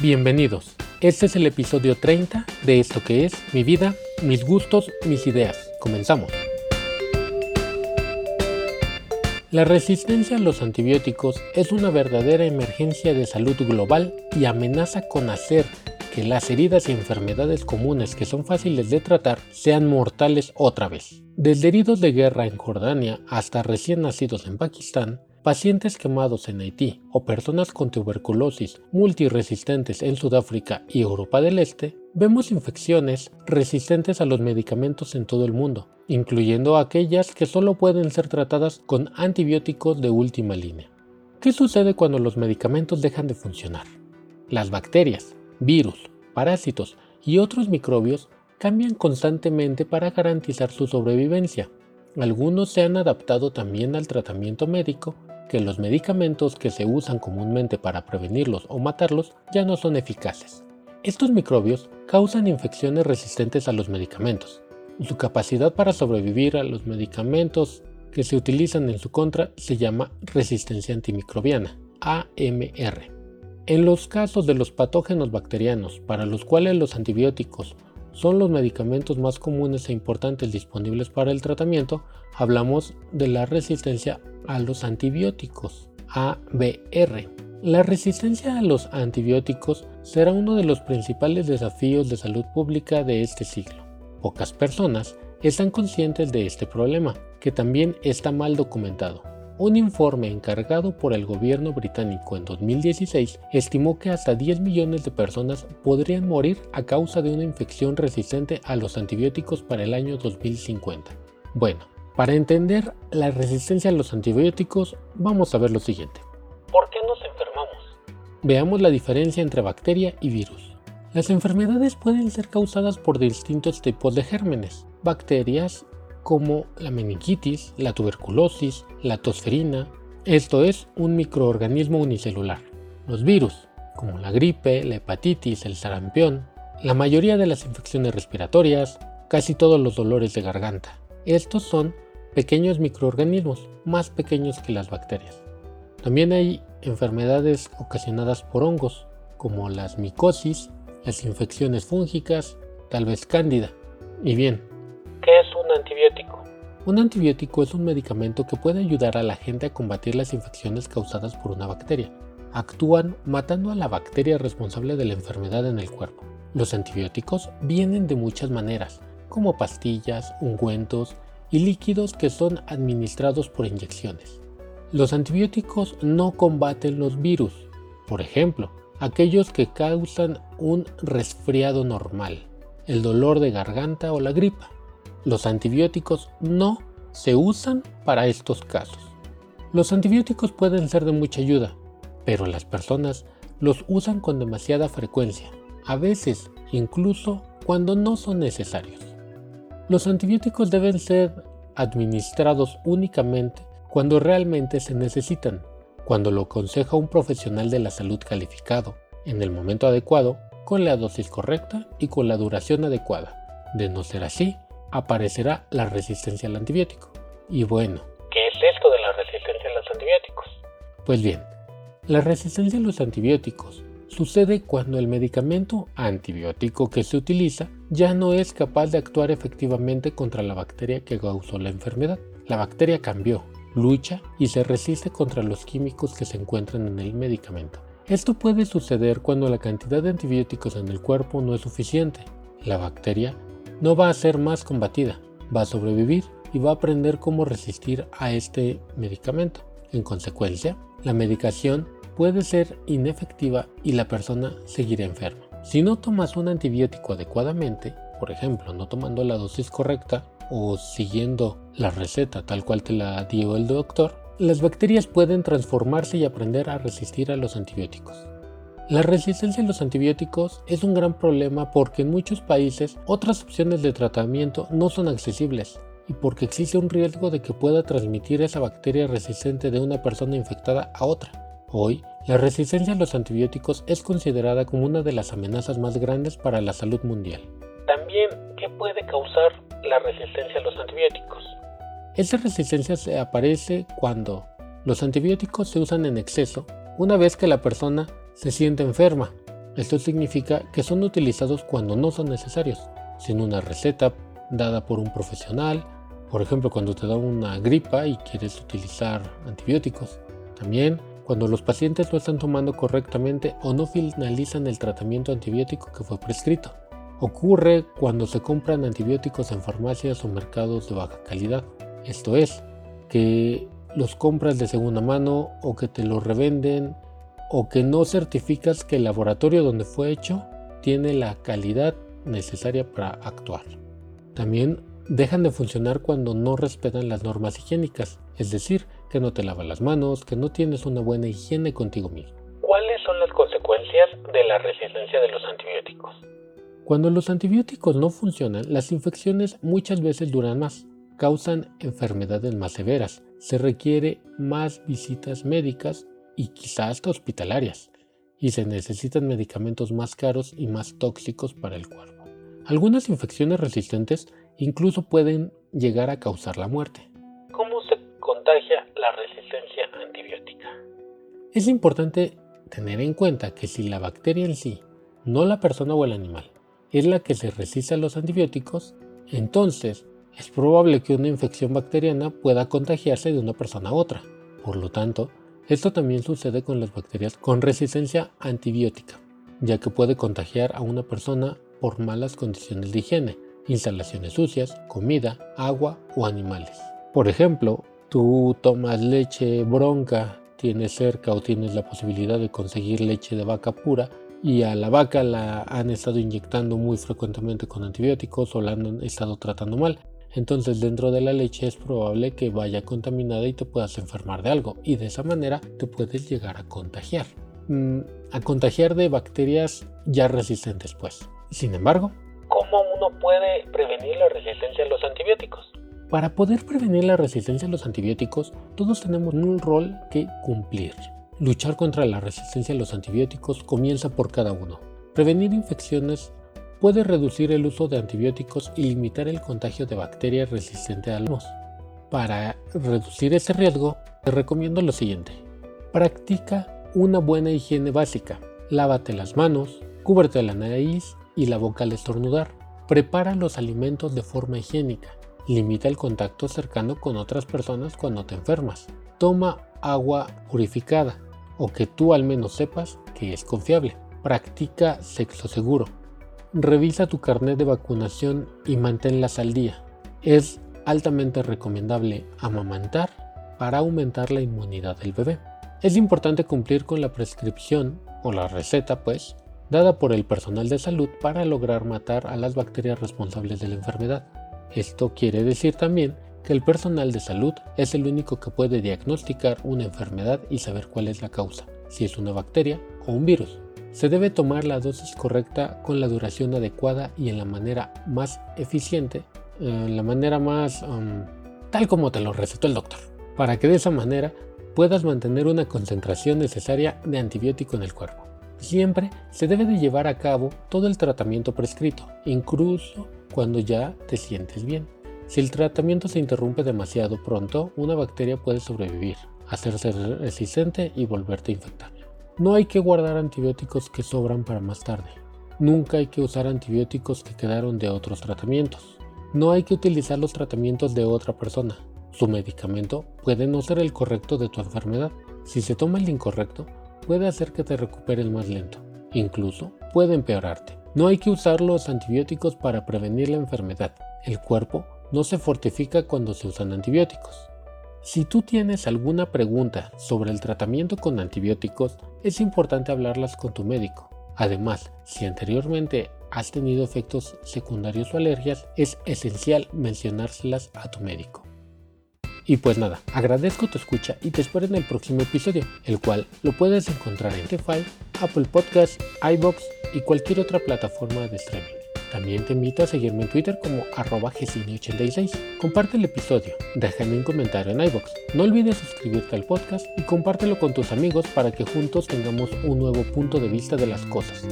Bienvenidos. Este es el episodio 30 de esto que es mi vida, mis gustos, mis ideas. Comenzamos. La resistencia a los antibióticos es una verdadera emergencia de salud global y amenaza con hacer que las heridas y enfermedades comunes que son fáciles de tratar sean mortales otra vez. Desde heridos de guerra en Jordania hasta recién nacidos en Pakistán, pacientes quemados en Haití o personas con tuberculosis multiresistentes en Sudáfrica y Europa del Este, vemos infecciones resistentes a los medicamentos en todo el mundo, incluyendo aquellas que solo pueden ser tratadas con antibióticos de última línea. ¿Qué sucede cuando los medicamentos dejan de funcionar? Las bacterias, virus, parásitos y otros microbios cambian constantemente para garantizar su sobrevivencia. Algunos se han adaptado también al tratamiento médico que los medicamentos que se usan comúnmente para prevenirlos o matarlos ya no son eficaces. Estos microbios causan infecciones resistentes a los medicamentos. Su capacidad para sobrevivir a los medicamentos que se utilizan en su contra se llama resistencia antimicrobiana, AMR. En los casos de los patógenos bacterianos, para los cuales los antibióticos son los medicamentos más comunes e importantes disponibles para el tratamiento, hablamos de la resistencia a los antibióticos, ABR. La resistencia a los antibióticos será uno de los principales desafíos de salud pública de este siglo. Pocas personas están conscientes de este problema, que también está mal documentado. Un informe encargado por el gobierno británico en 2016 estimó que hasta 10 millones de personas podrían morir a causa de una infección resistente a los antibióticos para el año 2050. Bueno, para entender la resistencia a los antibióticos, vamos a ver lo siguiente. ¿Por qué nos enfermamos? Veamos la diferencia entre bacteria y virus. Las enfermedades pueden ser causadas por distintos tipos de gérmenes, bacterias como la meningitis, la tuberculosis, la tosferina, esto es un microorganismo unicelular. Los virus, como la gripe, la hepatitis, el sarampión, la mayoría de las infecciones respiratorias, casi todos los dolores de garganta. Estos son pequeños microorganismos, más pequeños que las bacterias. También hay enfermedades ocasionadas por hongos, como las micosis, las infecciones fúngicas, tal vez cándida. Y bien, ¿Qué es un antibiótico? Un antibiótico es un medicamento que puede ayudar a la gente a combatir las infecciones causadas por una bacteria. Actúan matando a la bacteria responsable de la enfermedad en el cuerpo. Los antibióticos vienen de muchas maneras, como pastillas, ungüentos y líquidos que son administrados por inyecciones. Los antibióticos no combaten los virus, por ejemplo, aquellos que causan un resfriado normal, el dolor de garganta o la gripa. Los antibióticos no se usan para estos casos. Los antibióticos pueden ser de mucha ayuda, pero las personas los usan con demasiada frecuencia, a veces incluso cuando no son necesarios. Los antibióticos deben ser administrados únicamente cuando realmente se necesitan, cuando lo aconseja un profesional de la salud calificado, en el momento adecuado, con la dosis correcta y con la duración adecuada. De no ser así, aparecerá la resistencia al antibiótico. Y bueno, ¿qué es esto de la resistencia a los antibióticos? Pues bien, la resistencia a los antibióticos sucede cuando el medicamento antibiótico que se utiliza ya no es capaz de actuar efectivamente contra la bacteria que causó la enfermedad. La bacteria cambió, lucha y se resiste contra los químicos que se encuentran en el medicamento. Esto puede suceder cuando la cantidad de antibióticos en el cuerpo no es suficiente. La bacteria no va a ser más combatida, va a sobrevivir y va a aprender cómo resistir a este medicamento. En consecuencia, la medicación puede ser inefectiva y la persona seguirá enferma. Si no tomas un antibiótico adecuadamente, por ejemplo, no tomando la dosis correcta o siguiendo la receta tal cual te la dio el doctor, las bacterias pueden transformarse y aprender a resistir a los antibióticos. La resistencia a los antibióticos es un gran problema porque en muchos países otras opciones de tratamiento no son accesibles y porque existe un riesgo de que pueda transmitir esa bacteria resistente de una persona infectada a otra. Hoy, la resistencia a los antibióticos es considerada como una de las amenazas más grandes para la salud mundial. También, ¿qué puede causar la resistencia a los antibióticos? Esa resistencia se aparece cuando los antibióticos se usan en exceso una vez que la persona se siente enferma. Esto significa que son utilizados cuando no son necesarios, sin una receta dada por un profesional, por ejemplo cuando te da una gripa y quieres utilizar antibióticos. También cuando los pacientes lo están tomando correctamente o no finalizan el tratamiento antibiótico que fue prescrito. Ocurre cuando se compran antibióticos en farmacias o mercados de baja calidad. Esto es, que los compras de segunda mano o que te los revenden o que no certificas que el laboratorio donde fue hecho tiene la calidad necesaria para actuar. También dejan de funcionar cuando no respetan las normas higiénicas, es decir, que no te lavas las manos, que no tienes una buena higiene contigo mismo. ¿Cuáles son las consecuencias de la resistencia de los antibióticos? Cuando los antibióticos no funcionan, las infecciones muchas veces duran más, causan enfermedades más severas, se requiere más visitas médicas y quizás hasta hospitalarias, y se necesitan medicamentos más caros y más tóxicos para el cuerpo. Algunas infecciones resistentes incluso pueden llegar a causar la muerte. ¿Cómo se contagia la resistencia antibiótica? Es importante tener en cuenta que si la bacteria en sí, no la persona o el animal, es la que se resiste a los antibióticos, entonces es probable que una infección bacteriana pueda contagiarse de una persona a otra. Por lo tanto, esto también sucede con las bacterias con resistencia antibiótica, ya que puede contagiar a una persona por malas condiciones de higiene, instalaciones sucias, comida, agua o animales. Por ejemplo, tú tomas leche bronca, tienes cerca o tienes la posibilidad de conseguir leche de vaca pura y a la vaca la han estado inyectando muy frecuentemente con antibióticos o la han estado tratando mal entonces dentro de la leche es probable que vaya contaminada y te puedas enfermar de algo y de esa manera te puedes llegar a contagiar. Mm, a contagiar de bacterias ya resistentes pues. Sin embargo, ¿cómo uno puede prevenir la resistencia a los antibióticos? Para poder prevenir la resistencia a los antibióticos, todos tenemos un rol que cumplir. Luchar contra la resistencia a los antibióticos comienza por cada uno. Prevenir infecciones puede reducir el uso de antibióticos y limitar el contagio de bacterias resistentes a los. Para reducir ese riesgo, te recomiendo lo siguiente. Practica una buena higiene básica. Lávate las manos, cúbrete la nariz y la boca al estornudar. Prepara los alimentos de forma higiénica. Limita el contacto cercano con otras personas cuando te enfermas. Toma agua purificada o que tú al menos sepas que es confiable. Practica sexo seguro. Revisa tu carnet de vacunación y manténlas al día. Es altamente recomendable amamantar para aumentar la inmunidad del bebé. Es importante cumplir con la prescripción o la receta, pues, dada por el personal de salud para lograr matar a las bacterias responsables de la enfermedad. Esto quiere decir también que el personal de salud es el único que puede diagnosticar una enfermedad y saber cuál es la causa, si es una bacteria o un virus. Se debe tomar la dosis correcta con la duración adecuada y en la manera más eficiente, en la manera más um, tal como te lo recetó el doctor, para que de esa manera puedas mantener una concentración necesaria de antibiótico en el cuerpo. Siempre se debe de llevar a cabo todo el tratamiento prescrito, incluso cuando ya te sientes bien. Si el tratamiento se interrumpe demasiado pronto, una bacteria puede sobrevivir, hacerse resistente y volverte a infectar. No hay que guardar antibióticos que sobran para más tarde. Nunca hay que usar antibióticos que quedaron de otros tratamientos. No hay que utilizar los tratamientos de otra persona. Su medicamento puede no ser el correcto de tu enfermedad. Si se toma el incorrecto, puede hacer que te recuperes más lento. Incluso puede empeorarte. No hay que usar los antibióticos para prevenir la enfermedad. El cuerpo no se fortifica cuando se usan antibióticos. Si tú tienes alguna pregunta sobre el tratamiento con antibióticos, es importante hablarlas con tu médico. Además, si anteriormente has tenido efectos secundarios o alergias, es esencial mencionárselas a tu médico. Y pues nada, agradezco tu escucha y te espero en el próximo episodio, el cual lo puedes encontrar en Spotify, Apple Podcasts, iBox y cualquier otra plataforma de streaming. También te invito a seguirme en Twitter como arroba 86 Comparte el episodio, déjame un comentario en iVoox. No olvides suscribirte al podcast y compártelo con tus amigos para que juntos tengamos un nuevo punto de vista de las cosas.